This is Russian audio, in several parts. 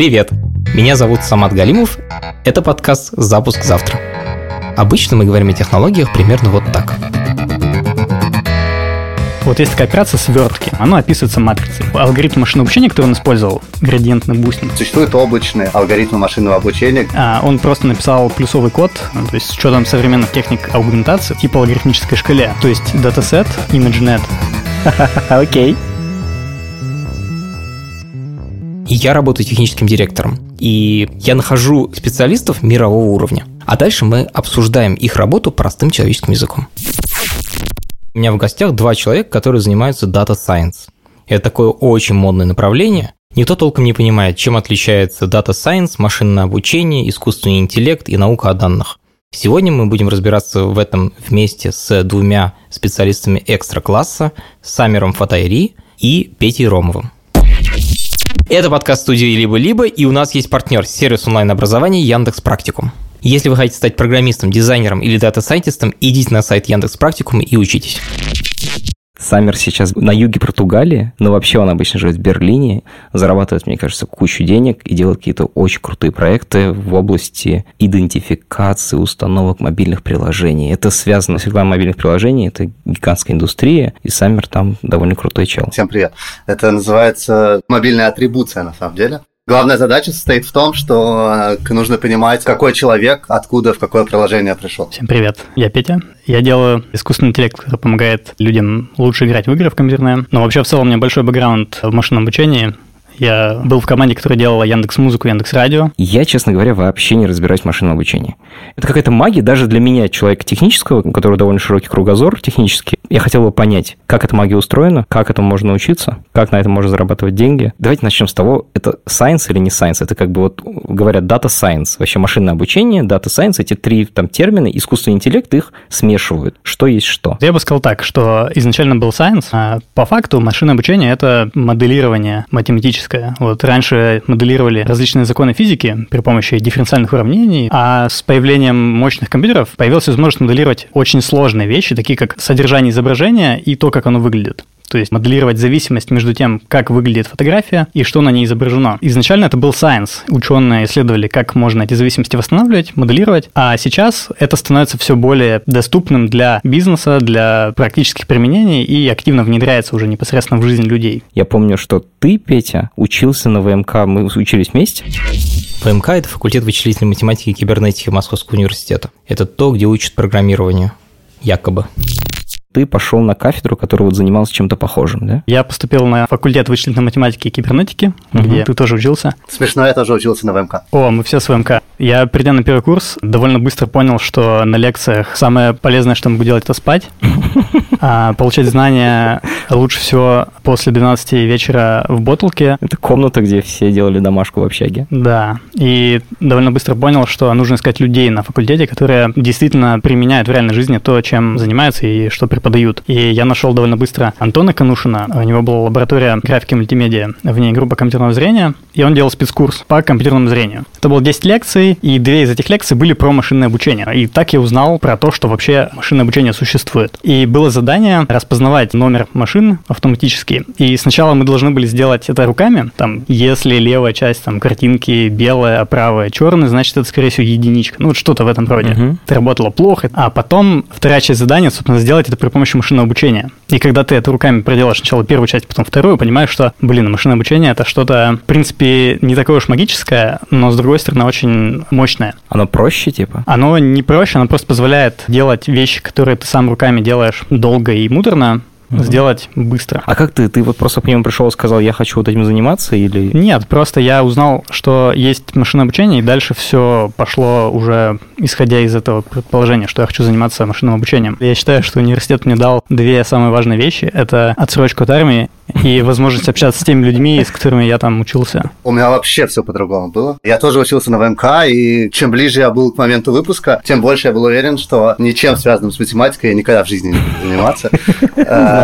Привет! Меня зовут Самат Галимов. Это подкаст «Запуск завтра». Обычно мы говорим о технологиях примерно вот так. Вот есть такая операция свертки. Она описывается матрицей. Алгоритм машинного обучения, который он использовал, градиентный бустинг, Существуют облачные алгоритмы машинного обучения. а, он просто написал плюсовый код, ну, то есть с учетом современных техник аугментации, типа логарифмической шкале. То есть датасет, ImageNet. Окей. Я работаю техническим директором. И я нахожу специалистов мирового уровня. А дальше мы обсуждаем их работу простым человеческим языком. У меня в гостях два человека, которые занимаются Data Science. Это такое очень модное направление. Никто толком не понимает, чем отличается Data Science, машинное обучение, искусственный интеллект и наука о данных. Сегодня мы будем разбираться в этом вместе с двумя специалистами экстра-класса, Самером Фатайри и Петей Ромовым. Это подкаст студии «Либо-либо», и у нас есть партнер – сервис онлайн-образования Яндекс Практикум. Если вы хотите стать программистом, дизайнером или дата-сайентистом, идите на сайт Яндекс Практикум и учитесь. Саммер сейчас на юге Португалии, но вообще он обычно живет в Берлине, зарабатывает, мне кажется, кучу денег и делает какие-то очень крутые проекты в области идентификации установок мобильных приложений. Это связано с рекламой мобильных приложений, это гигантская индустрия, и Саммер там довольно крутой чел. Всем привет. Это называется мобильная атрибуция на самом деле. Главная задача состоит в том, что э, нужно понимать, какой человек, откуда, в какое приложение пришел. Всем привет, я Петя. Я делаю искусственный интеллект, который помогает людям лучше играть в игры в компьютерные. Но вообще в целом у меня большой бэкграунд в машинном обучении. Я был в команде, которая делала Яндекс Музыку, Яндекс Радио. Я, честно говоря, вообще не разбираюсь в машинном обучении. Это какая-то магия даже для меня, человека технического, у которого довольно широкий кругозор технический. Я хотел бы понять, как эта магия устроена, как этому можно учиться, как на этом можно зарабатывать деньги. Давайте начнем с того, это science или не science? Это как бы вот говорят data science, вообще машинное обучение, data science, эти три там термины, искусственный интеллект их смешивают. Что есть что? Я бы сказал так, что изначально был science, а по факту машинное обучение – это моделирование математическое. Вот раньше моделировали различные законы физики при помощи дифференциальных уравнений, а с появлением мощных компьютеров появилась возможность моделировать очень сложные вещи, такие как содержание изображения и то, как оно выглядит. То есть моделировать зависимость между тем, как выглядит фотография и что на ней изображено. Изначально это был science. Ученые исследовали, как можно эти зависимости восстанавливать, моделировать. А сейчас это становится все более доступным для бизнеса, для практических применений и активно внедряется уже непосредственно в жизнь людей. Я помню, что ты, Петя, учился на ВМК, мы учились вместе. ВМК – это факультет вычислительной математики и кибернетики Московского университета. Это то, где учат программированию. Якобы ты пошел на кафедру, которая вот занималась чем-то похожим, да? Я поступил на факультет вычислительной математики и кибернетики, угу. где ты тоже учился. Смешно, я тоже учился на ВМК. О, мы все с ВМК. Я, придя на первый курс, довольно быстро понял, что на лекциях самое полезное, что могу делать, это спать. А получать знания лучше всего после 12 вечера в Ботулке. Это комната, где все делали домашку в общаге. Да. И довольно быстро понял, что нужно искать людей на факультете, которые действительно применяют в реальной жизни то, чем занимаются и что преподают. И я нашел довольно быстро Антона Канушина. У него была лаборатория графики мультимедиа, в ней группа компьютерного зрения, и он делал спецкурс по компьютерному зрению. Это было 10 лекций, и две из этих лекций были про машинное обучение. И так я узнал про то, что вообще машинное обучение существует. И было задание распознавать номер машин автоматически. И сначала мы должны были сделать это руками. Там, если левая часть там картинки белая, а правая черная, значит, это, скорее всего, единичка. Ну, вот что-то в этом роде. Uh-huh. Это работало плохо. А потом вторая часть задания, собственно, сделать это при помощи машинного обучения. И когда ты это руками проделаешь сначала первую часть, потом вторую, понимаешь, что, блин, машинное обучение это что-то, в принципе, не такое уж магическое, но, с другой стороны, очень мощное. Оно проще, типа? Оно не проще, оно просто позволяет делать вещи, которые ты сам руками делаешь долго и муторно, угу. сделать быстро. А как ты? Ты вот просто к нему пришел и сказал, я хочу вот этим заниматься или... Нет, просто я узнал, что есть машинное обучение, и дальше все пошло уже исходя из этого предположения, что я хочу заниматься машинным обучением. Я считаю, что университет мне дал две самые важные вещи. Это отсрочку от армии и возможность общаться с теми людьми, с которыми я там учился. У меня вообще все по-другому было. Я тоже учился на ВМК, и чем ближе я был к моменту выпуска, тем больше я был уверен, что ничем связанным с математикой я никогда в жизни не буду заниматься.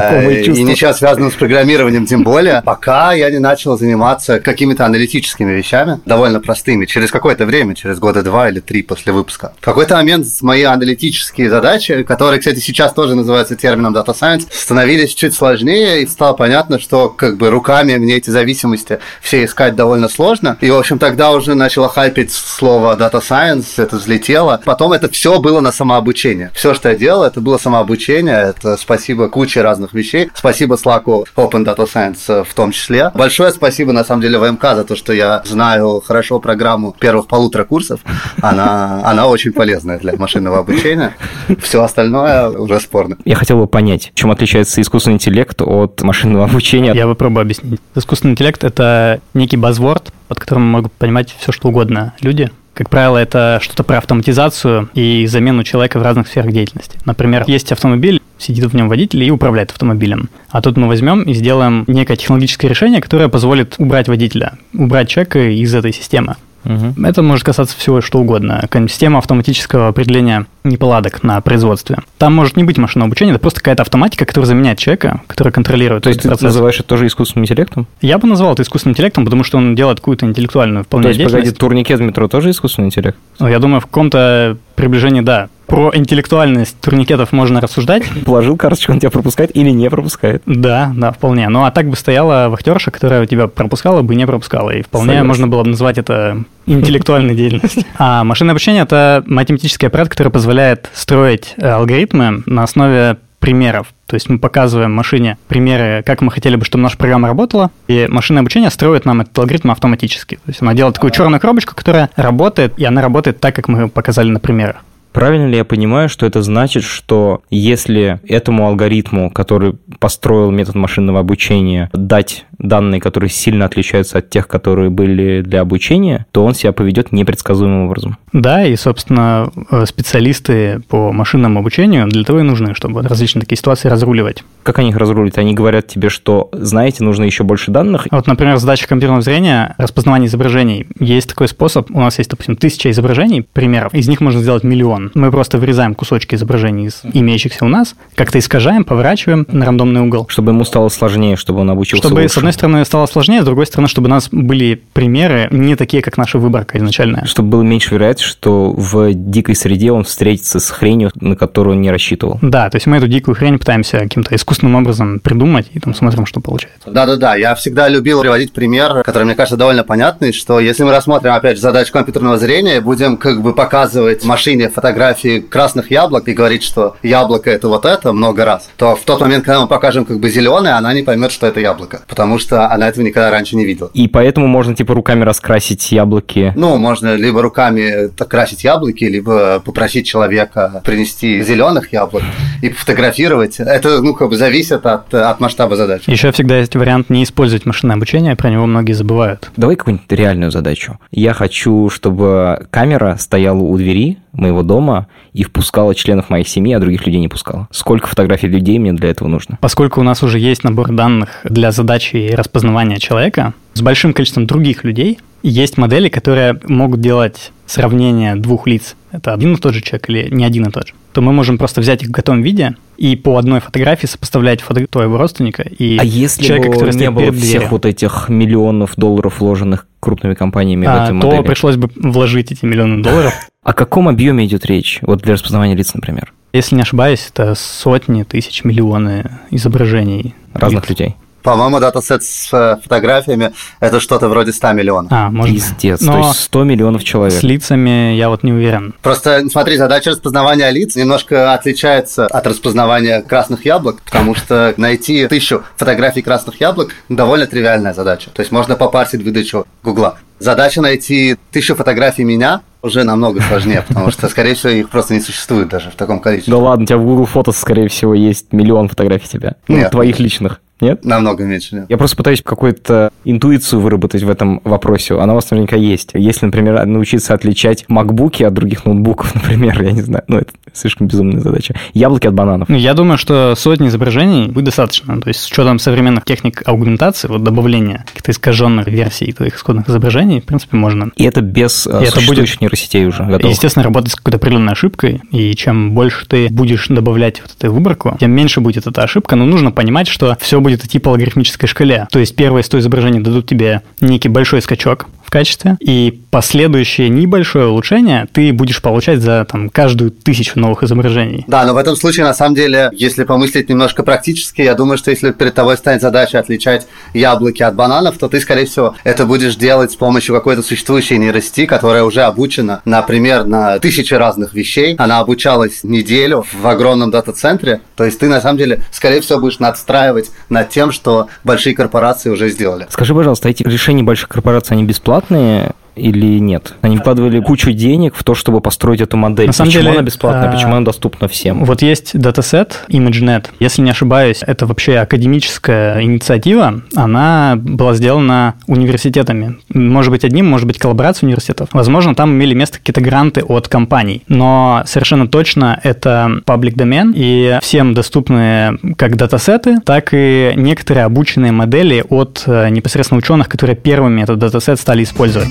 знакомые чувства. И ничего связанного с программированием тем более, пока я не начал заниматься какими-то аналитическими вещами, довольно простыми, через какое-то время, через года два или три после выпуска. В какой-то момент мои аналитические задачи, которые, кстати, сейчас тоже называются термином Data Science, становились чуть сложнее, и стало понятно, что как бы руками мне эти зависимости все искать довольно сложно. И, в общем, тогда уже начало хайпить слово Data Science, это взлетело. Потом это все было на самообучение. Все, что я делал, это было самообучение. Это спасибо куче разных вещей. Спасибо Slack Open Data Science в том числе. Большое спасибо, на самом деле, ВМК за то, что я знаю хорошо программу первых полутора курсов. Она, она очень полезная для машинного обучения. Все остальное уже спорно. Я хотел бы понять, чем отличается искусственный интеллект от машинного обучения. Я попробую объяснить. Искусственный интеллект — это некий базворд, под которым могут понимать все, что угодно люди. Как правило, это что-то про автоматизацию и замену человека в разных сферах деятельности. Например, есть автомобиль, сидит в нем водитель и управляет автомобилем. А тут мы возьмем и сделаем некое технологическое решение, которое позволит убрать водителя, убрать человека из этой системы. Угу. Это может касаться всего что угодно. Система автоматического определения неполадок на производстве. Там может не быть машинного обучения, это просто какая-то автоматика, которая заменяет человека, которая контролирует То есть процесс. ты называешь это тоже искусственным интеллектом? Я бы назвал это искусственным интеллектом, потому что он делает какую-то интеллектуальную вполне То есть, погоди, турникет в метро тоже искусственный интеллект? Ну, я думаю, в каком-то приближении, да. Про интеллектуальность турникетов можно рассуждать. Положил карточку, он тебя пропускает или не пропускает. Да, да, вполне. Ну, а так бы стояла вахтерша, которая тебя пропускала бы не пропускала. И вполне Согласен. можно было бы назвать это интеллектуальной деятельностью. А машинное обучение – это математический аппарат, который позволяет строить э, алгоритмы на основе примеров. То есть мы показываем машине примеры, как мы хотели бы, чтобы наша программа работала, и машинное обучение строит нам этот алгоритм автоматически. То есть она делает такую черную коробочку, которая работает, и она работает так, как мы показали на примерах. Правильно ли я понимаю, что это значит, что если этому алгоритму, который построил метод машинного обучения, дать данные, которые сильно отличаются от тех, которые были для обучения, то он себя поведет непредсказуемым образом? Да, и, собственно, э, специалисты по машинному обучению для того и нужны, чтобы различные такие ситуации разруливать. Как они их разрулят? Они говорят тебе, что, знаете, нужно еще больше данных? Вот, например, задача компьютерного зрения, распознавание изображений. Есть такой способ, у нас есть, допустим, тысяча изображений, примеров, из них можно сделать миллион. Мы просто вырезаем кусочки изображений из имеющихся у нас, как-то искажаем, поворачиваем на рандомный угол. Чтобы ему стало сложнее, чтобы он обучился Чтобы, лучше. с одной стороны, стало сложнее, с другой стороны, чтобы у нас были примеры не такие, как наша выборка изначальная. Чтобы было меньше вероятность, что в дикой среде он встретится с хренью, на которую он не рассчитывал. Да, то есть мы эту дикую хрень пытаемся каким-то искусственным образом придумать, и там смотрим, что получается. Да-да-да, я всегда любил приводить пример, который, мне кажется, довольно понятный, что если мы рассмотрим, опять же, задачу компьютерного зрения, будем как бы показывать машине фотографии красных яблок и говорить, что яблоко это вот это много раз, то в тот момент, когда мы покажем как бы зеленое, она не поймет, что это яблоко, потому что она этого никогда раньше не видела. И поэтому можно типа руками раскрасить яблоки? Ну, можно либо руками красить яблоки, либо попросить человека принести зеленых яблок и пофотографировать. Это, ну, как бы зависит от, от масштаба задачи. Еще всегда есть вариант не использовать машинное обучение, про него многие забывают. Давай какую-нибудь реальную задачу. Я хочу, чтобы камера стояла у двери моего дома и впускала членов моей семьи, а других людей не пускала. Сколько фотографий людей мне для этого нужно? Поскольку у нас уже есть набор данных для задачи распознавания человека, с большим количеством других людей, есть модели, которые могут делать сравнение двух лиц. Это один и тот же человек или не один и тот же то мы можем просто взять их в готовом виде и по одной фотографии сопоставлять фото твоего родственника и а если человека, который не было всех вот этих миллионов долларов, вложенных крупными компаниями а, в эти то модели? пришлось бы вложить эти миллионы долларов. О каком объеме идет речь? Вот для распознавания лиц, например. Если не ошибаюсь, это сотни тысяч, миллионы изображений. Разных лиц. людей. По-моему, датасет с э, фотографиями – это что-то вроде 100 миллионов. А, может Пиздец, Но то есть 100 миллионов человек. С лицами я вот не уверен. Просто, смотри, задача распознавания лиц немножко отличается от распознавания красных яблок, потому что найти тысячу фотографий красных яблок – довольно тривиальная задача. То есть можно попарсить выдачу Гугла. Задача найти тысячу фотографий меня уже намного сложнее, потому что, скорее всего, их просто не существует даже в таком количестве. Да ладно, у тебя в Google Фото, скорее всего, есть миллион фотографий тебя. Ну, твоих личных. Нет? Намного меньше, нет. Я просто пытаюсь какую-то интуицию выработать в этом вопросе. Она у вас наверняка есть. Если, например, научиться отличать макбуки от других ноутбуков, например, я не знаю, ну, это слишком безумная задача. Яблоки от бананов. Ну, Я думаю, что сотни изображений будет достаточно. То есть с учетом современных техник аугментации, вот добавления каких-то искаженных версий твоих исходных изображений, в принципе, можно. И это без э, И это существующих нейросетей уже готово. Естественно, работать с какой-то определенной ошибкой, и чем больше ты будешь добавлять вот эту выборку, тем меньше будет эта ошибка, но нужно понимать, что все будет идти по логарифмической шкале. То есть первые 100 изображений дадут тебе некий большой скачок в качестве, и последующее небольшое улучшение ты будешь получать за там, каждую тысячу новых изображений. Да, но в этом случае, на самом деле, если помыслить немножко практически, я думаю, что если перед тобой станет задача отличать яблоки от бананов, то ты, скорее всего, это будешь делать с помощью какой-то существующей нейросети, которая уже обучена, например, на тысячи разных вещей. Она обучалась неделю в огромном дата-центре. То есть ты, на самом деле, скорее всего, будешь надстраивать над тем, что большие корпорации уже сделали. Скажи, пожалуйста, эти решения больших корпораций, они бесплатные? адекватные, или нет? Они вкладывали кучу денег в то, чтобы построить эту модель. На самом Почему деле, она бесплатная? а, Почему она доступна всем? Вот есть датасет ImageNet. Если не ошибаюсь, это вообще академическая инициатива. Она была сделана университетами. Может быть, одним, может быть, коллаборация университетов. Возможно, там имели место какие-то гранты от компаний. Но совершенно точно это public domain, и всем доступны как датасеты, так и некоторые обученные модели от э, непосредственно ученых, которые первыми этот датасет стали использовать.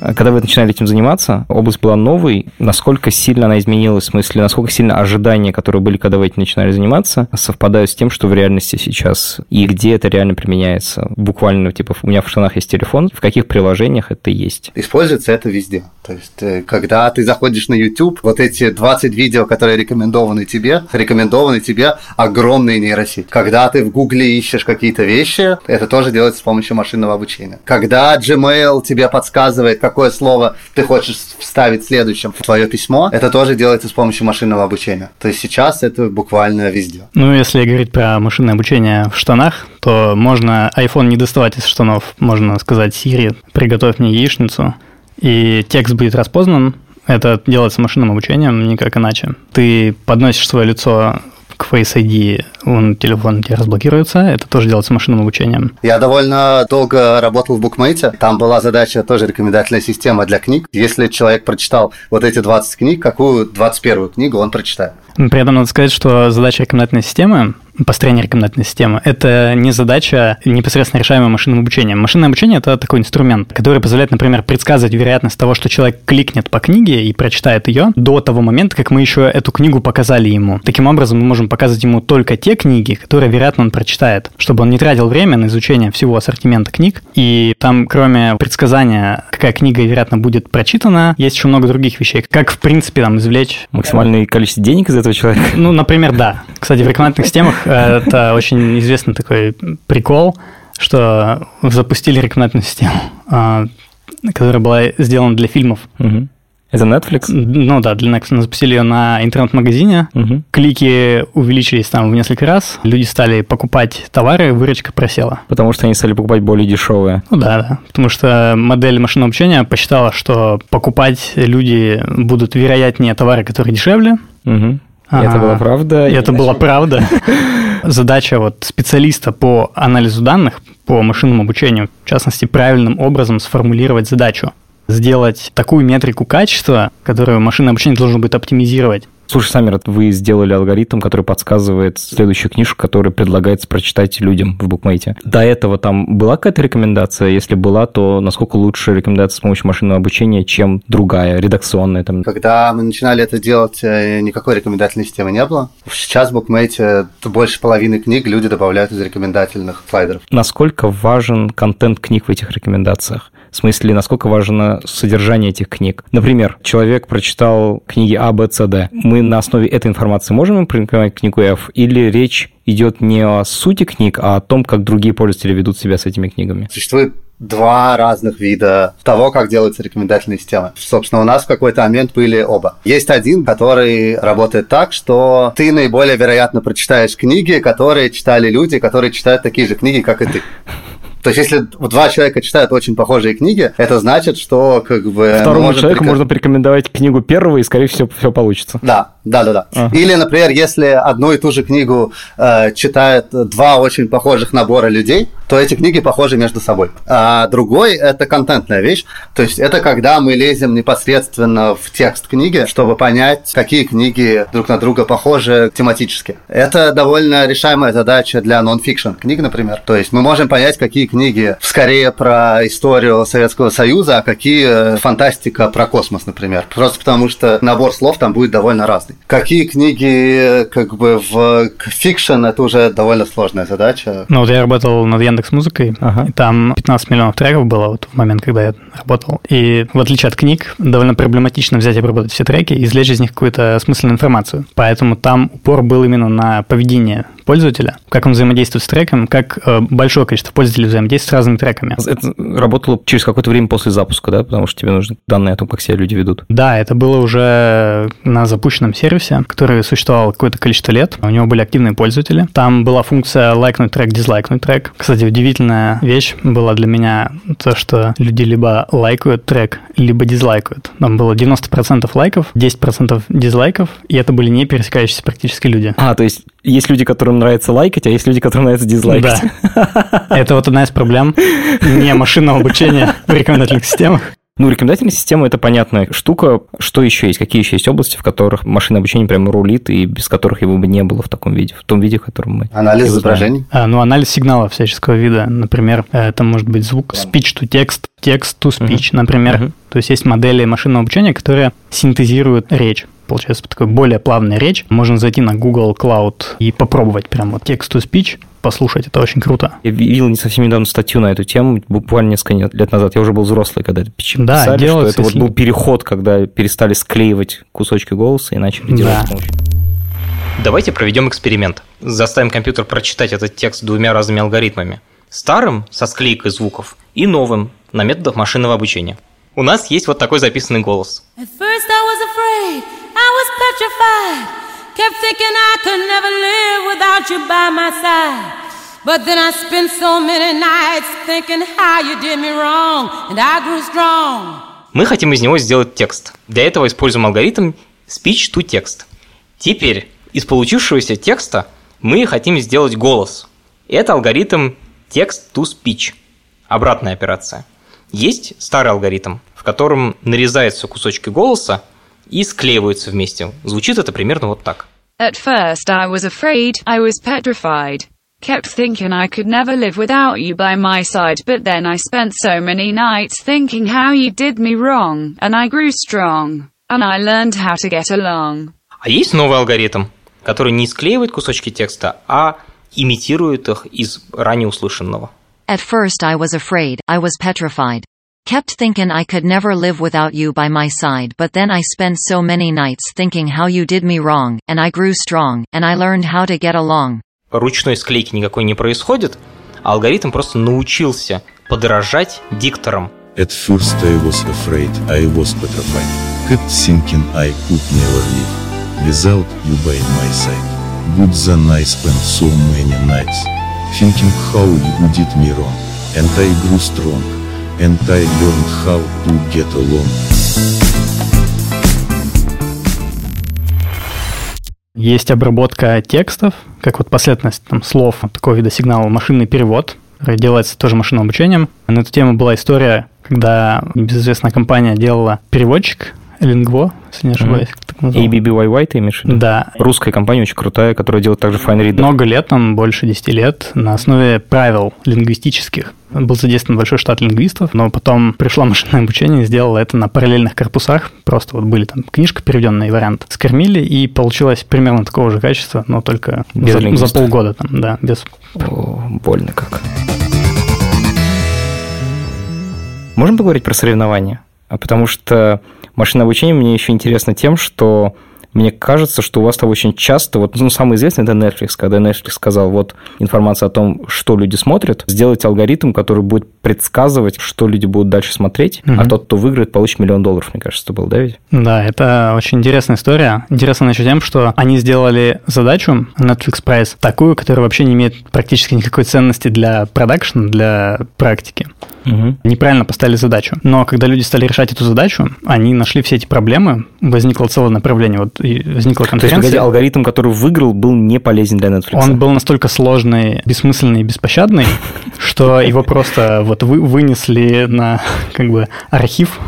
Когда вы начинали этим заниматься, область была новой. Насколько сильно она изменилась? В смысле, насколько сильно ожидания, которые были, когда вы этим начинали заниматься, совпадают с тем, что в реальности сейчас? И где это реально применяется? Буквально, типа, у меня в штанах есть телефон, в каких приложениях это есть? Используется это везде. То есть, э, когда ты заходишь на YouTube, вот эти 20 видео, которые рекомендованы тебе, рекомендованы тебе огромные нейросети. Когда ты в Гугле ищешь какие-то вещи, это тоже делается с помощью машинного обучения. Когда Gmail тебе подсказывает, какое слово ты хочешь вставить следующим в твое письмо, это тоже делается с помощью машинного обучения. То есть сейчас это буквально везде. Ну, если говорить про машинное обучение в штанах, то можно iPhone не доставать из штанов. Можно сказать Siri, приготовь мне яичницу, и текст будет распознан. Это делается машинным обучением, никак иначе. Ты подносишь свое лицо к Face ID, он, телефон у тебя разблокируется, это тоже делается машинным обучением. Я довольно долго работал в букмейте. Там была задача тоже рекомендательная система для книг. Если человек прочитал вот эти 20 книг, какую 21 книгу он прочитает? При этом надо сказать, что задача рекомендательной системы построение рекомендательной системы, это не задача непосредственно решаемая машинным обучением. Машинное обучение – это такой инструмент, который позволяет, например, предсказывать вероятность того, что человек кликнет по книге и прочитает ее до того момента, как мы еще эту книгу показали ему. Таким образом, мы можем показывать ему только те книги, которые, вероятно, он прочитает, чтобы он не тратил время на изучение всего ассортимента книг. И там, кроме предсказания, какая книга, вероятно, будет прочитана, есть еще много других вещей. Как, в принципе, там извлечь... Максимальное количество денег из этого человека? Ну, например, да. Кстати, в рекомендательных системах это очень известный такой прикол, что запустили рекомендательную систему, а, которая была сделана для фильмов. Угу. Это Netflix? Ну да, для Netflix. Запустили ее на интернет-магазине. Угу. Клики увеличились там в несколько раз. Люди стали покупать товары, выручка просела. Потому что они стали покупать более дешевые. Ну да, да. Потому что модель машинного обучения посчитала, что покупать люди будут вероятнее товары, которые дешевле. Угу. И это была правда. И это была правда. Задача вот специалиста по анализу данных, по машинному обучению, в частности, правильным образом сформулировать задачу. Сделать такую метрику качества, которую машинное обучение должно будет оптимизировать. Слушай, Саммер, вы сделали алгоритм, который подсказывает следующую книжку, которую предлагается прочитать людям в букмейте. До этого там была какая-то рекомендация? Если была, то насколько лучше рекомендация с помощью машинного обучения, чем другая, редакционная? Там? Когда мы начинали это делать, э, никакой рекомендательной системы не было. Сейчас в букмейте больше половины книг люди добавляют из рекомендательных слайдеров. Насколько важен контент книг в этих рекомендациях? В смысле, насколько важно содержание этих книг. Например, человек прочитал книги А, Б, С, Д. Мы на основе этой информации можем порекомендовать книгу F? Или речь идет не о сути книг, а о том, как другие пользователи ведут себя с этими книгами? Существует два разных вида того, как делаются рекомендательные системы. Собственно, у нас в какой-то момент были оба. Есть один, который работает так, что ты наиболее вероятно прочитаешь книги, которые читали люди, которые читают такие же книги, как и ты. То есть, если два человека читают очень похожие книги, это значит, что как бы... Второму человеку прик... можно порекомендовать книгу первого, и, скорее всего, все получится. Да. Да, да, да. Ага. Или, например, если одну и ту же книгу э, читают два очень похожих набора людей, то эти книги похожи между собой. А другой это контентная вещь, то есть это когда мы лезем непосредственно в текст книги, чтобы понять, какие книги друг на друга похожи тематически. Это довольно решаемая задача для нон-фикшн книг, например. То есть мы можем понять, какие книги скорее про историю Советского Союза, а какие фантастика про космос, например. Просто потому что набор слов там будет довольно разный. Какие книги как бы в fiction, это уже довольно сложная задача. Ну, вот я работал над Яндекс Музыкой, Ага. и там 15 миллионов треков было вот в момент, когда я работал. И в отличие от книг, довольно проблематично взять и обработать все треки и извлечь из них какую-то смысленную информацию. Поэтому там упор был именно на поведение пользователя, как он взаимодействует с треком, как э, большое количество пользователей взаимодействует с разными треками. Это работало через какое-то время после запуска, да? Потому что тебе нужны данные о том, как себя люди ведут. Да, это было уже на запущенном сервисе, который существовал какое-то количество лет. У него были активные пользователи. Там была функция лайкнуть трек, дизлайкнуть трек. Кстати, удивительная вещь была для меня то, что люди либо лайкают трек, либо дизлайкают. Там было 90% лайков, 10% дизлайков, и это были не пересекающиеся практически люди. А, то есть есть люди, которым нравится лайкать, а есть люди, которым нравится дизлайкать. Да. Это вот одна из проблем не машинного обучения в рекомендательных системах. Ну, рекомендательная система – это понятная штука. Что еще есть? Какие еще есть области, в которых машинное обучение прямо рулит, и без которых его бы не было в таком виде, в том виде, в котором мы Анализ изображений. А, ну, анализ сигнала всяческого вида. Например, это может быть звук speech to text, text to speech, например. Мгм. То есть есть модели машинного обучения, которые синтезируют речь. Получается такой более плавная речь. Можно зайти на Google Cloud и попробовать прям вот text to speech, послушать. Это очень круто. Я видел не совсем недавно статью на эту тему, буквально несколько не- лет назад. Я уже был взрослый, когда это Да, писали, что делается, это вот если- был переход, когда перестали склеивать кусочки голоса и начали делать Да. Давайте проведем эксперимент. Заставим компьютер прочитать этот текст двумя разными алгоритмами. Старым, со склейкой звуков, и новым, на методах машинного обучения. У нас есть вот такой записанный голос. At first I was afraid, I was petrified. Kept thinking I could never live without you by my side. But then I spent so many nights thinking how you did me wrong, and I grew strong. Мы хотим из него сделать текст. Для этого используем алгоритм speech to text. Теперь из получившегося текста мы хотим сделать голос. Это алгоритм text to speech. Обратная операция. Есть старый алгоритм, в котором нарезаются кусочки голоса и склеиваются вместе. Звучит это примерно вот так. At first I was afraid, I was petrified. Kept thinking I could never live without you by my side, but then I spent so many nights thinking how you did me wrong, and I grew strong, and I learned how to get along. А есть новый алгоритм, который не склеивает кусочки текста, а имитирует их из ранее услышанного. At first I was afraid, I was petrified. Kept thinking I could never live without you by my side, but then I spent so many nights thinking how you did me wrong, and I grew strong, and I learned how to get along. Ручной склейки никакой не происходит, а алгоритм просто научился подражать дикторам. At first I was afraid, I was petrified. Kept thinking I could never live without you by my side. But then I spent so many nights thinking how you did me wrong, and I grew strong, And I learned how to get along. Есть обработка текстов, как вот последовательность там, слов такого вида сигнала, машинный перевод, который делается тоже машинным обучением. На эту тему была история, когда небезызвестная компания делала переводчик Lingvo, если не ошибаюсь, называл. ABBYY ты имеешь в виду? Да, Русская компания очень крутая, которая делает также Fine Reader. много лет, там больше 10 лет, на основе правил лингвистических. Был задействован большой штат лингвистов, но потом пришло машинное обучение и сделало это на параллельных корпусах. Просто вот были там книжка, переведенный вариант. Скормили, и получилось примерно такого же качества, но только Без за, за полгода там, да, без... О, больно как. Можем поговорить про соревнования? А Потому что машинное обучение мне еще интересно тем, что мне кажется, что у вас там очень часто, вот ну, самый известный это Netflix, когда Netflix сказал, вот информация о том, что люди смотрят, сделать алгоритм, который будет предсказывать, что люди будут дальше смотреть, а Мгм. тот, кто выиграет, получит миллион долларов, мне кажется, это был, да, ведь? Да, это очень интересная история. Интересно еще тем, что они сделали задачу Netflix Prize такую, которая вообще не имеет практически никакой ценности для продакшена, для практики. неправильно поставили задачу. Но когда люди стали решать эту задачу, они нашли все эти проблемы, возникло целое направление. Вот возникла То есть, конференция. алгоритм, который выиграл, был не полезен для Netflix. Он был настолько сложный, бессмысленный и беспощадный, что его просто вот вы, вынесли на как бы архив,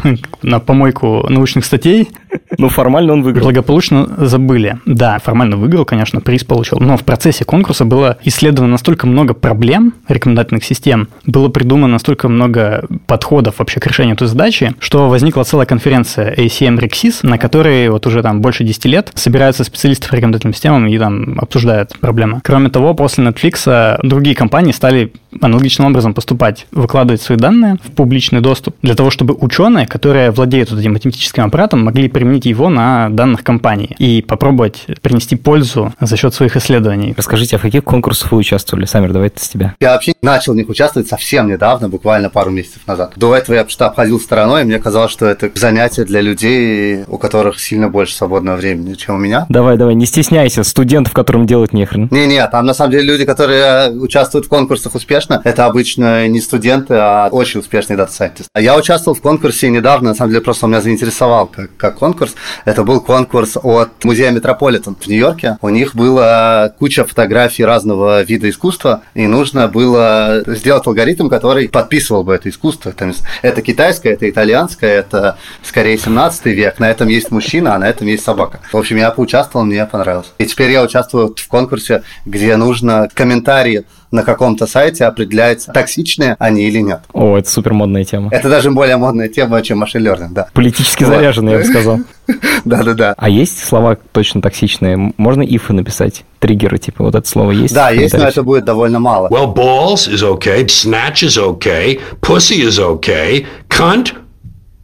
на помойку научных статей, Ну, формально он выиграл. благополучно забыли. Да, формально выиграл, конечно, приз получил, но в процессе конкурса было исследовано настолько много проблем рекомендательных систем, было придумано настолько много подходов вообще к решению этой задачи, что возникла целая конференция ACM REXIS, на которой вот уже там больше 10 лет собираются специалисты по рекомендательным системам и там обсуждают проблемы. Кроме того, после Netflix другие компании стали аналогичным образом поступать, выкладывать свои данные в публичный доступ для того, чтобы ученые, которые владеют вот этим математическим аппаратом, могли применить его на данных компании и попробовать принести пользу за счет своих исследований. Расскажите, а в каких конкурсах вы участвовали? Самир, давай это с тебя. Я вообще начал в них участвовать совсем недавно, буквально пару месяцев назад. До этого я просто обходил стороной, и мне казалось, что это занятие для людей, у которых сильно больше свободного времени, чем у меня. Давай, давай, не стесняйся, студентов, которым делать нехрен. Не-не, там на самом деле люди, которые участвуют в конкурсах успешно, это обычно не студенты, а очень успешные дата-сайентисты. Я участвовал в конкурсе недавно, на самом деле просто он меня заинтересовал как, как конкурс. Это был конкурс от музея Метрополитен в Нью-Йорке. У них была куча фотографий разного вида искусства, и нужно было сделать алгоритм, который подписывал бы это искусство. Там, это китайское, это итальянское, это скорее 17 век, на этом есть мужчина, а на этом есть собака. В общем, я поучаствовал, мне понравилось. И теперь я участвую в конкурсе, где нужно комментарии на каком-то сайте определять, токсичные они или нет. О, это супер модная тема. Это даже более модная тема, чем машин learning, да. Политически Вот. заряженная, я бы сказал. Да-да-да. А есть слова точно токсичные? Можно ифы написать? Триггеры, типа, вот это слово есть? Да, есть, но это будет довольно мало. Well, balls is okay. Snatch is okay. Pussy is okay. Cunt?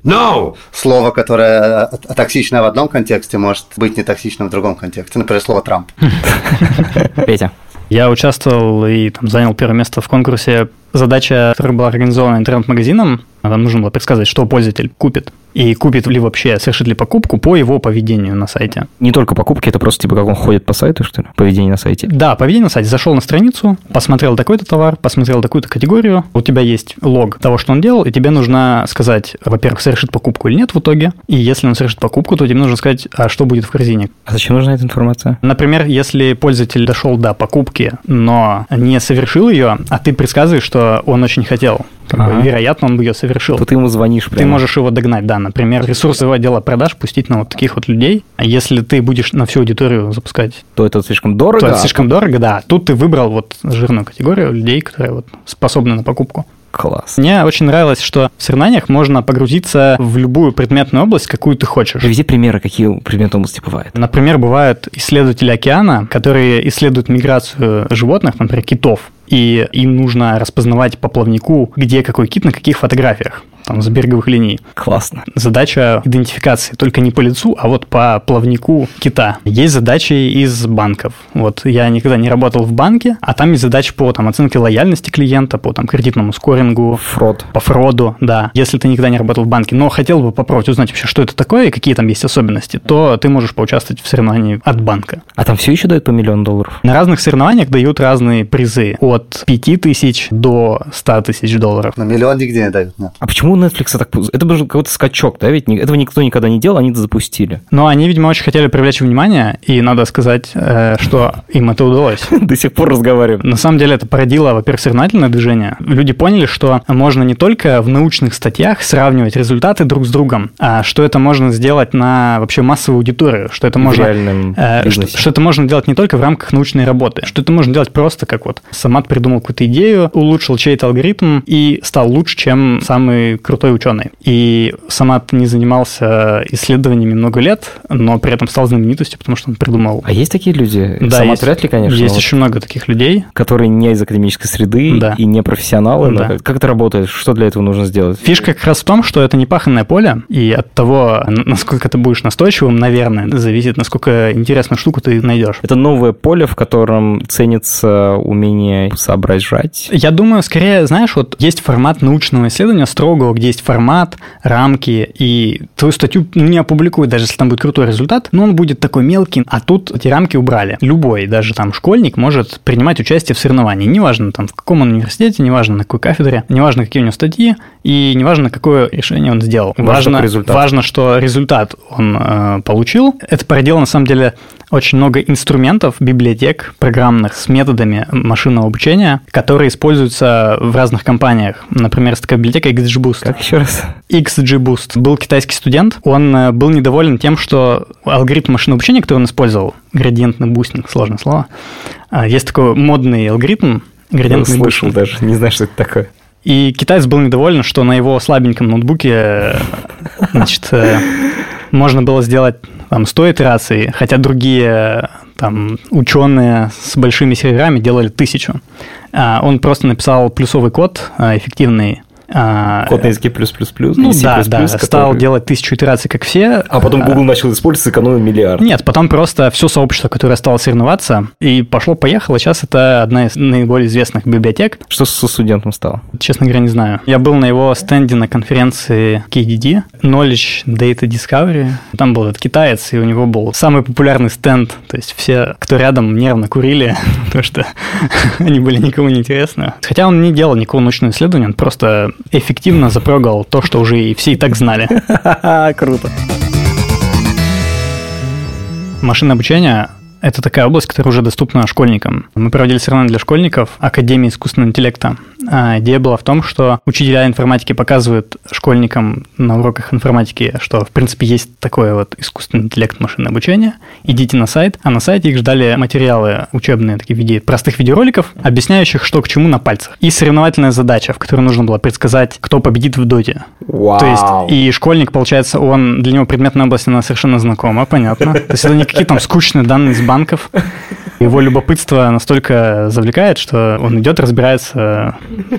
No. Слово, которое э, токсичное в одном контексте, может быть не токсичным в другом контексте. Например, слово «Трамп». Петя. Я участвовал и там, занял первое место в конкурсе. Задача, которая была организована интернет-магазином, там нужно было предсказать, что пользователь купит. И купит ли вообще, совершит ли покупку по его поведению на сайте. Не только покупки, это просто типа как он ходит по сайту, что ли? Поведение на сайте. Да, поведение на сайте. Зашел на страницу, посмотрел такой-то товар, посмотрел такую-то категорию. У тебя есть лог того, что он делал, и тебе нужно сказать, во-первых, совершит покупку или нет в итоге. И если он совершит покупку, то тебе нужно сказать, а что будет в корзине. А зачем нужна эта информация? Например, если пользователь дошел до покупки, но не совершил ее, а ты предсказываешь, что он очень хотел, как бы, Ага. вероятно, он бы ее совершил. То ты ему звонишь прямо. Ты можешь его догнать, да. Например, ресурсы его отдела продаж пустить на вот таких вот людей. А если ты будешь на всю аудиторию запускать, То это слишком дорого. то это слишком дорого, да. Тут ты выбрал вот жирную категорию людей, которые вот способны на покупку. Класс. Мне очень нравилось, что в соревнованиях можно погрузиться в любую предметную область, какую ты хочешь. Приведи примеры, какие предметы области бывают. Например, бывают исследователи океана, которые исследуют миграцию животных, например, китов, и им нужно распознавать по плавнику, где какой кит на каких фотографиях, там, с береговых линий. Классно. Задача идентификации, только не по лицу, а вот по плавнику кита. Есть задачи из банков. Вот я никогда не работал в банке, а там есть задачи по там, оценке лояльности клиента, по там, кредитному скорингу, Фрод. по фроду, да. Если ты никогда не работал в банке, но хотел бы попробовать узнать вообще, что это такое и какие там есть особенности, то ты можешь поучаствовать в соревновании от банка. А там все еще дают по миллиону долларов? На разных соревнованиях дают разные призы. От 5 тысяч до 100 тысяч долларов. На миллион нигде не дают, нет. А почему Netflix так... Это был какой-то скачок, да? Ведь этого никто никогда не делал, они это запустили. Но они, видимо, очень хотели привлечь внимание, и надо сказать, э, что им это удалось. До сих пор разговариваем. На самом деле это породило, во-первых, соревновательное движение. Люди поняли, что можно не только в научных статьях сравнивать результаты друг с другом, а что это можно сделать на вообще массовую аудиторию, что это можно... э, что, что это можно делать не только в рамках научной работы, что это можно делать просто как вот Самат придумал какую-то идею, улучшил чей-то алгоритм и стал лучше, чем самый крутой ученый. И Самат не занимался исследованиями много лет, но при этом стал знаменитостью, потому что он придумал... А есть такие люди? Да, Сама есть, вряд ли, конечно. Есть вот, очень много таких людей. Которые не из академической среды Да. и не профессионалы. Да. как, это работает? Что для этого нужно сделать? Фишка как раз в том, что это не паханное поле, и от того, насколько ты будешь настойчивым, наверное, зависит, насколько интересную штуку ты найдешь. Это новое поле, в котором ценится умение соображать. Я думаю, скорее, знаешь, вот есть формат научного исследования строгого, где есть формат, рамки, и твою статью не опубликуют, даже если там будет крутой результат, но он будет такой мелкий, а тут эти рамки убрали. Любой, даже там школьник может принимать участие в соревновании, неважно там в каком он университете, неважно на какой кафедре, неважно какие у него статьи, и неважно какое решение он сделал. Важно Важно, результат. важно что результат он э, получил. Это породило на самом деле очень много инструментов, библиотек программных с методами машинного обучения, которые используются в разных компаниях. Например, есть такая библиотека XGBoost. Как еще раз? XGBoost. Был китайский студент, он э, был недоволен тем, что алгоритм машинного обучения, который он использовал, градиентный бустинг, сложное слово, а, есть такой модный алгоритм, Я градиентный слышал бустинг. даже, не знаю, что это такое. И китаец был недоволен, что на его слабеньком ноутбуке э, значит, э, можно было сделать там 100 итераций, хотя другие там ученые с большими серверами делали тысячу. А Он просто написал плюсовый код а, эффективный. А, Код на языке плюс-плюс-плюс. ну или C++, да, да, стал который- делать тысячу итераций, как все. А потом Google начал использовать, сэкономил миллиард. Нет, потом просто все сообщество, которое стало соревноваться, и пошло-поехало. Сейчас это одна из наиболее известных библиотек. Что со студентом стало? Честно говоря, не знаю. Я был на его стенде на конференции KDD, Knowledge Data Discovery. Там был этот китаец, и у него был самый популярный стенд. То есть все, кто рядом, нервно курили, потому что они были никому не интересны. Хотя он не делал никакого научного исследования, он просто эффективно запрогал то, что уже и все и так знали. Круто. Машинное обучение – это такая область, которая уже доступна школьникам. Мы проводили соревнования для школьников Академии искусственного интеллекта. А идея была в том, что учителя информатики показывают школьникам на уроках информатики, что, в принципе, есть такое вот искусственный интеллект машинное обучение. Идите на сайт, а на сайте их ждали материалы учебные, такие в виде простых видеороликов, объясняющих, что к чему на пальцах. И соревновательная задача, в которой нужно было предсказать, кто победит в доте. Вау. То есть, и школьник, получается, он для него предметная область, она совершенно знакома, понятно. То есть, это не какие там скучные данные из банков. Его любопытство настолько завлекает, что он идет, разбирается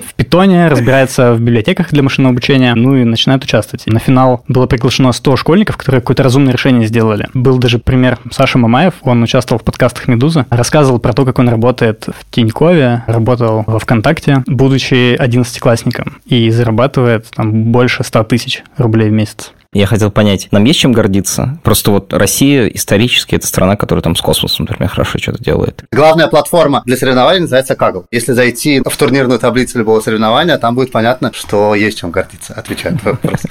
в питоне, разбирается в библиотеках для машинного обучения, ну и начинает участвовать. На финал было приглашено 100 школьников, которые какое-то разумное решение сделали. Был даже пример Саши Мамаев, он участвовал в подкастах «Медузы», рассказывал про то, как он работает в Тинькове, работал во ВКонтакте, будучи 11-классником, и зарабатывает там больше 100 тысяч рублей в месяц. Я хотел понять, нам есть чем гордиться? Просто вот Россия исторически это страна, которая там с космосом, например, хорошо что-то делает. Главная платформа для соревнований называется Kaggle. Если зайти в турнирную таблицу любого соревнования, там будет понятно, что есть чем гордиться. Отвечаю на твой вопрос.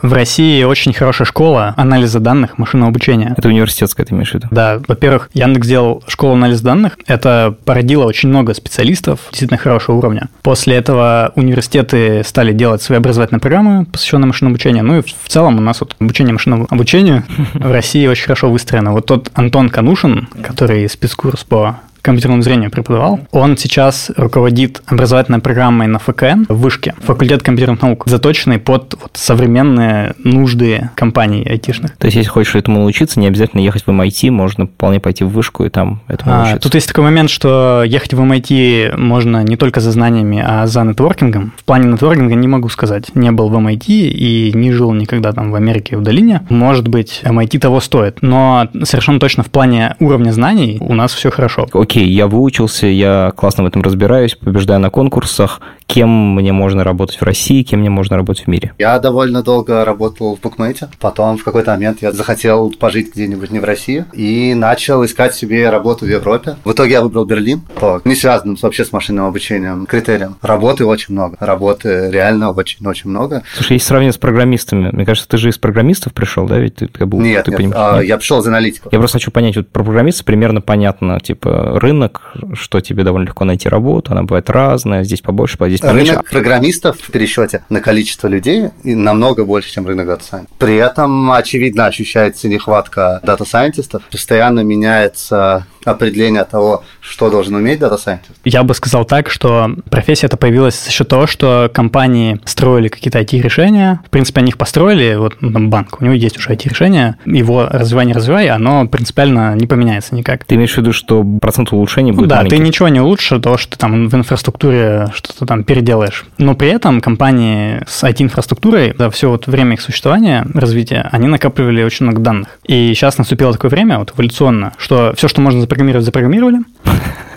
В России очень хорошая школа анализа данных машинного обучения. Это университетская, ты имеешь в виду? Да, во-первых, Яндекс сделал школу анализа данных. Это породило очень много специалистов действительно хорошего уровня. После этого университеты стали делать свои образовательные программы, посвященные машинному обучению. Ну и в целом у нас вот обучение машинному обучению в России очень хорошо выстроено. Вот тот Антон Канушин, который спецкурс по компьютерному зрению преподавал. Он сейчас руководит образовательной программой на ФКН в Вышке, факультет компьютерных наук, заточенный под вот современные нужды компаний айтишных. То есть, если хочешь этому научиться, не обязательно ехать в MIT, можно вполне пойти в вышку и там этому А, научиться. тут есть такой момент, что ехать в MIT можно не только за знаниями, а за нетворкингом. В плане нетворкинга не могу сказать. Не был в MIT и не жил никогда там в Америке в долине. Может быть, MIT того стоит. Но совершенно точно в плане уровня знаний у нас все хорошо. Окей, я выучился, я классно в этом разбираюсь, побеждаю на конкурсах. Кем мне можно работать в России, кем мне можно работать в мире? Я довольно долго работал в букмейте. Потом в какой-то момент я захотел пожить где-нибудь не в России и начал искать себе работу в Европе. В итоге я выбрал Берлин по не связанным вообще с машинным обучением критериям. Работы очень много. Работы реально очень-очень много. Слушай, если сравнивать с программистами, мне кажется, ты же из программистов пришел, да? Ведь ты как бы Нет, ты нет, понимаешь, а, нет? я пришел из аналитиков. Я просто хочу понять, вот про программиста примерно понятно, типа рынок, что тебе довольно легко найти работу, она бывает разная, здесь побольше, здесь поменьше. Рынок программистов в пересчете на количество людей намного больше, чем рынок дата Science. При этом, очевидно, ощущается нехватка дата сайентистов. Постоянно меняется определение того, что должен уметь дата сайентист. Я бы сказал так, что профессия это появилась за счет того, что компании строили какие-то IT-решения. В принципе, они их построили, вот ну, там банк, у него есть уже IT-решение, его развивай, не развивай, оно принципиально не поменяется никак. Ты имеешь в виду, что процент улучшений Ну будет да, маленький? ты ничего не улучшишь того, что ты там в инфраструктуре что-то там переделаешь. Но при этом компании с IT-инфраструктурой за все вот время их существования, развития, они накапливали очень много данных. И сейчас наступило такое время, вот эволюционно, что все, что можно запрограммировать, запрограммировали.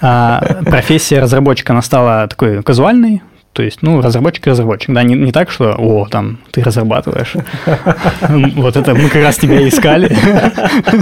А профессия разработчика, она стала такой казуальной, То есть, ну, разработчик-разработчик. Да, не, не так, что, о, там, ты разрабатываешь. Вот это мы как раз тебя искали.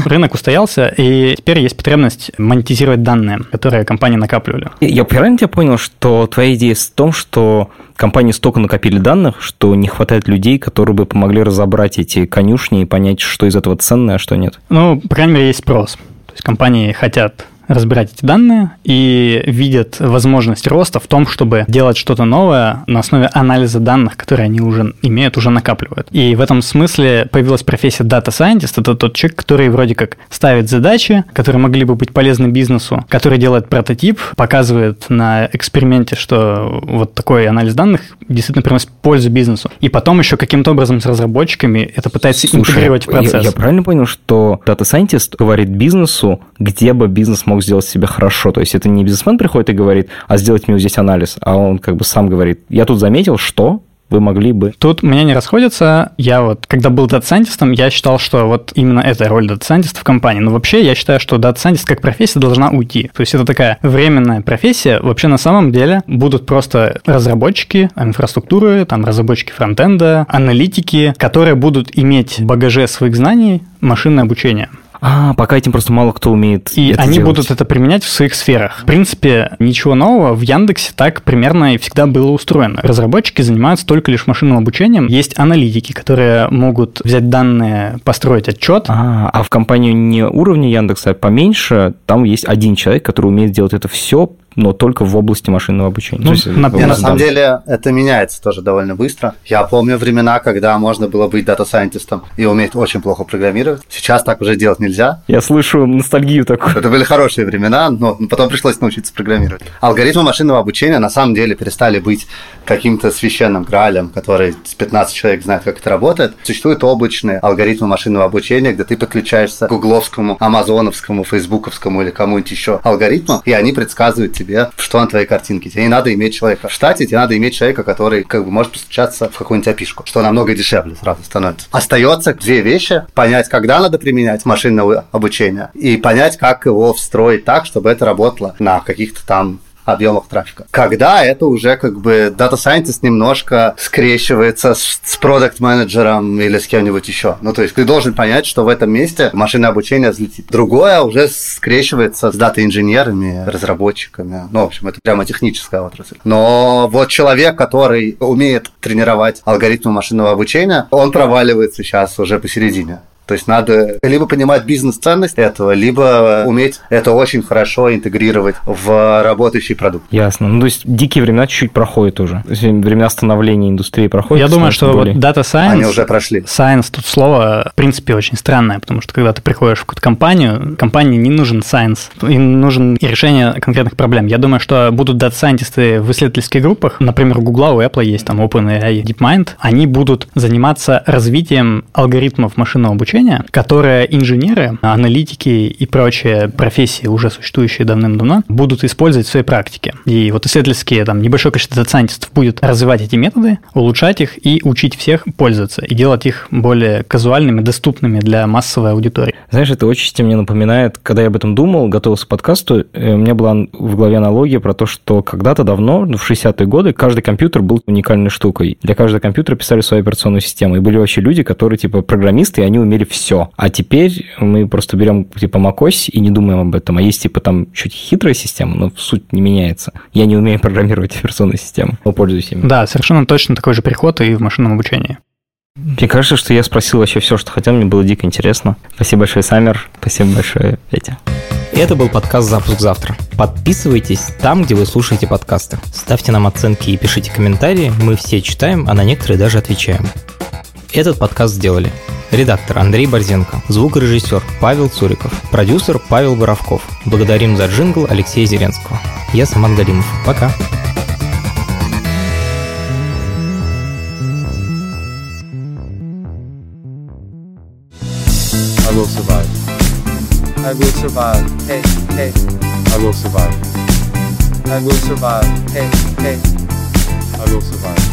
Рынок устоялся, и теперь есть потребность монетизировать данные, которые компании накапливали. Я правильно тебя понял, что твоя идея в том, что компании столько накопили данных, что не хватает людей, которые бы помогли разобрать эти конюшни и понять, что из этого ценное, а что нет? Ну, по крайней мере, есть спрос. Есть компании хотят разбирать эти данные и видят возможность роста в том, чтобы делать что-то новое на основе анализа данных, которые они уже имеют, уже накапливают. И в этом смысле появилась профессия Data Scientist. Это тот человек, который вроде как ставит задачи, которые могли бы быть полезны бизнесу, который делает прототип, показывает на эксперименте, что вот такой анализ данных действительно приносит пользу бизнесу. И потом еще каким-то образом с разработчиками это пытается Слушай, интегрировать в процесс. Я, я правильно понял, что Data Scientist говорит бизнесу, где бы бизнес мог сделать себя хорошо. То есть это не бизнесмен приходит и говорит, а сделать мне здесь анализ, а он как бы сам говорит, я тут заметил, что вы могли бы... Тут мнения расходятся. Я вот, когда был дата-сайентистом, я считал, что вот именно это роль дата-сайентиста в компании. Но вообще я считаю, что дата-сайентист как профессия должна уйти. То есть это такая временная профессия. Вообще на самом деле будут просто разработчики инфраструктуры, там разработчики фронтенда, аналитики, которые будут иметь в багаже своих знаний машинное обучение. А, пока этим просто мало кто умеет. И они делать. будут это применять в своих сферах. В принципе, ничего нового в Яндексе так примерно и всегда было устроено. Разработчики занимаются только лишь машинным обучением. Есть аналитики, которые могут взять данные, построить отчет. А, а в компанию не уровня Яндекса, а поменьше, там есть один человек, который умеет делать это все но только в области машинного обучения. Ну, есть, на, на самом деле это меняется тоже довольно быстро. Я помню времена, когда можно было быть дата-сайентистом и уметь очень плохо программировать. Сейчас так уже делать нельзя. Я слышу ностальгию такую. Это были хорошие времена, но потом пришлось научиться программировать. Алгоритмы машинного обучения на самом деле перестали быть каким-то священным гралем, который с 15 человек знает, как это работает. Существуют облачные алгоритмы машинного обучения, где ты подключаешься к гугловскому, амазоновскому, фейсбуковскому или кому-нибудь еще алгоритму, и они предсказывают тебе тебе, что на твоей картинке. Тебе не надо иметь человека в штате, тебе надо иметь человека, который как бы может постучаться в какую-нибудь опишку, что намного дешевле сразу становится. Остается две вещи. Понять, когда надо применять машинное обучение, и понять, как его встроить так, чтобы это работало на каких-то там объемах трафика. Когда это уже как бы Data Scientist немножко скрещивается с, с продукт менеджером или с кем-нибудь еще. Ну, то есть ты должен понять, что в этом месте машинное обучение взлетит. Другое уже скрещивается с дата-инженерами, разработчиками. Ну, в общем, это прямо техническая отрасль. Но вот человек, который умеет тренировать алгоритмы машинного обучения, он проваливается сейчас уже посередине. То есть надо либо понимать бизнес-ценность этого, либо уметь это очень хорошо интегрировать в работающий продукт. Ясно. Ну, то есть дикие времена чуть-чуть проходят уже. Времена становления индустрии проходят. Я думаю, что более... вот Data Science... Они уже прошли. Science тут слово, в принципе, очень странное, потому что когда ты приходишь в какую-то компанию, компании не нужен science, им нужен решение конкретных проблем. Я думаю, что будут дата-сайентисты в исследовательских группах, например, у Google, у Apple есть там OpenAI, DeepMind, они будут заниматься развитием алгоритмов машинного обучения обучения, которое инженеры, аналитики и прочие профессии, уже существующие давным-давно, будут использовать в своей практике. И вот исследовательские, там, небольшое количество доцентистов будет развивать эти методы, улучшать их и учить всех пользоваться, и делать их более казуальными, доступными для массовой аудитории. Знаешь, это очень мне напоминает, когда я об этом думал, готовился к подкасту, э, у меня была в голове аналогия про то, что когда-то давно, ну, в 60-е годы, каждый компьютер был уникальной штукой. Для каждого компьютера писали свою операционную систему. И были вообще люди, которые, типа, программисты, и они умели все. А теперь мы просто берем типа macOS и не думаем об этом. А есть типа там чуть хитрая система, но суть не меняется. Я не умею программировать операционную систему, но пользуюсь ими. Да, совершенно точно такой же переход и в машинном обучении. Мне кажется, что я спросил вообще все, что хотел, мне было дико интересно. Спасибо большое, Саммер. Спасибо большое, Петя. Это был подкаст «Запуск завтра». Подписывайтесь там, где вы слушаете подкасты. Ставьте нам оценки и пишите комментарии. Мы все читаем, а на некоторые даже отвечаем. Этот подкаст сделали редактор Андрей Борзенко, звукорежиссер Павел Цуриков, продюсер Павел Боровков. Благодарим за джингл Алексея Зеленского. Я Самат Галимов. Пока. I will survive. I will survive. Hey, hey. I will survive.